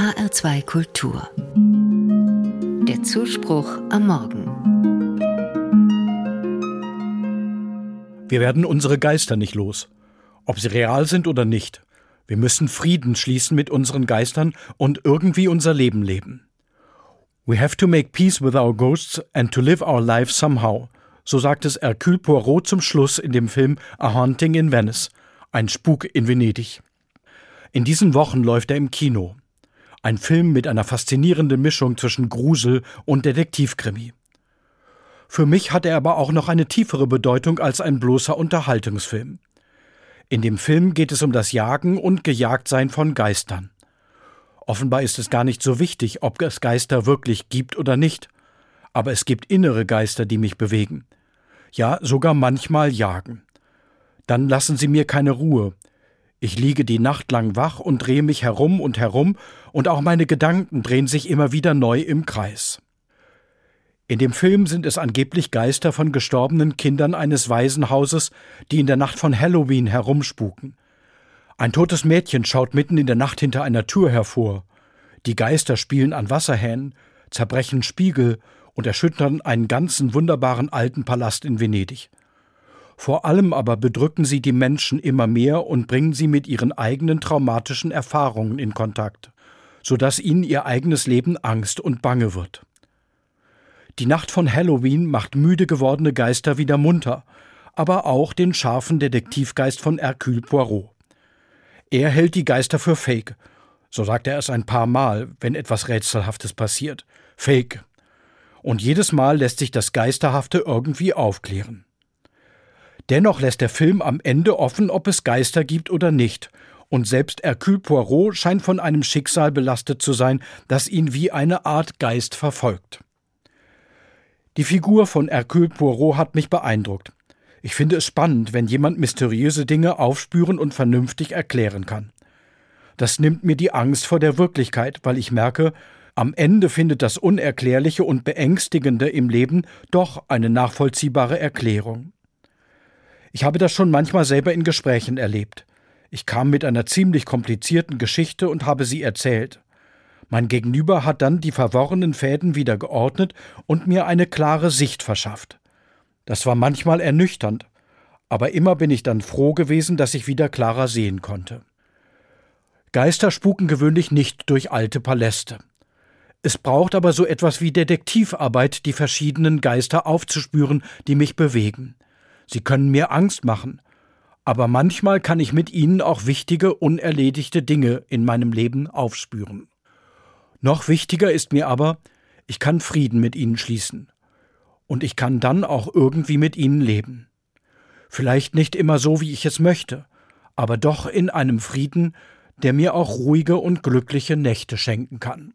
HR2 Kultur. Der Zuspruch am Morgen. Wir werden unsere Geister nicht los. Ob sie real sind oder nicht. Wir müssen Frieden schließen mit unseren Geistern und irgendwie unser Leben leben. We have to make peace with our ghosts and to live our life somehow. So sagt es Hercule Poirot zum Schluss in dem Film A Haunting in Venice. Ein Spuk in Venedig. In diesen Wochen läuft er im Kino. Ein Film mit einer faszinierenden Mischung zwischen Grusel und Detektivkrimi. Für mich hat er aber auch noch eine tiefere Bedeutung als ein bloßer Unterhaltungsfilm. In dem Film geht es um das Jagen und Gejagtsein von Geistern. Offenbar ist es gar nicht so wichtig, ob es Geister wirklich gibt oder nicht, aber es gibt innere Geister, die mich bewegen. Ja, sogar manchmal jagen. Dann lassen sie mir keine Ruhe. Ich liege die Nacht lang wach und drehe mich herum und herum, und auch meine Gedanken drehen sich immer wieder neu im Kreis. In dem Film sind es angeblich Geister von gestorbenen Kindern eines Waisenhauses, die in der Nacht von Halloween herumspuken. Ein totes Mädchen schaut mitten in der Nacht hinter einer Tür hervor. Die Geister spielen an Wasserhähnen, zerbrechen Spiegel und erschüttern einen ganzen wunderbaren alten Palast in Venedig. Vor allem aber bedrücken sie die Menschen immer mehr und bringen sie mit ihren eigenen traumatischen Erfahrungen in Kontakt, so dass ihnen ihr eigenes Leben Angst und Bange wird. Die Nacht von Halloween macht müde gewordene Geister wieder munter, aber auch den scharfen Detektivgeist von Hercule Poirot. Er hält die Geister für Fake. So sagt er es ein paar Mal, wenn etwas Rätselhaftes passiert. Fake. Und jedes Mal lässt sich das Geisterhafte irgendwie aufklären. Dennoch lässt der Film am Ende offen, ob es Geister gibt oder nicht. Und selbst Hercule Poirot scheint von einem Schicksal belastet zu sein, das ihn wie eine Art Geist verfolgt. Die Figur von Hercule Poirot hat mich beeindruckt. Ich finde es spannend, wenn jemand mysteriöse Dinge aufspüren und vernünftig erklären kann. Das nimmt mir die Angst vor der Wirklichkeit, weil ich merke, am Ende findet das Unerklärliche und Beängstigende im Leben doch eine nachvollziehbare Erklärung. Ich habe das schon manchmal selber in Gesprächen erlebt. Ich kam mit einer ziemlich komplizierten Geschichte und habe sie erzählt. Mein Gegenüber hat dann die verworrenen Fäden wieder geordnet und mir eine klare Sicht verschafft. Das war manchmal ernüchternd, aber immer bin ich dann froh gewesen, dass ich wieder klarer sehen konnte. Geister spuken gewöhnlich nicht durch alte Paläste. Es braucht aber so etwas wie Detektivarbeit, die verschiedenen Geister aufzuspüren, die mich bewegen. Sie können mir Angst machen, aber manchmal kann ich mit ihnen auch wichtige, unerledigte Dinge in meinem Leben aufspüren. Noch wichtiger ist mir aber, ich kann Frieden mit ihnen schließen. Und ich kann dann auch irgendwie mit ihnen leben. Vielleicht nicht immer so, wie ich es möchte, aber doch in einem Frieden, der mir auch ruhige und glückliche Nächte schenken kann.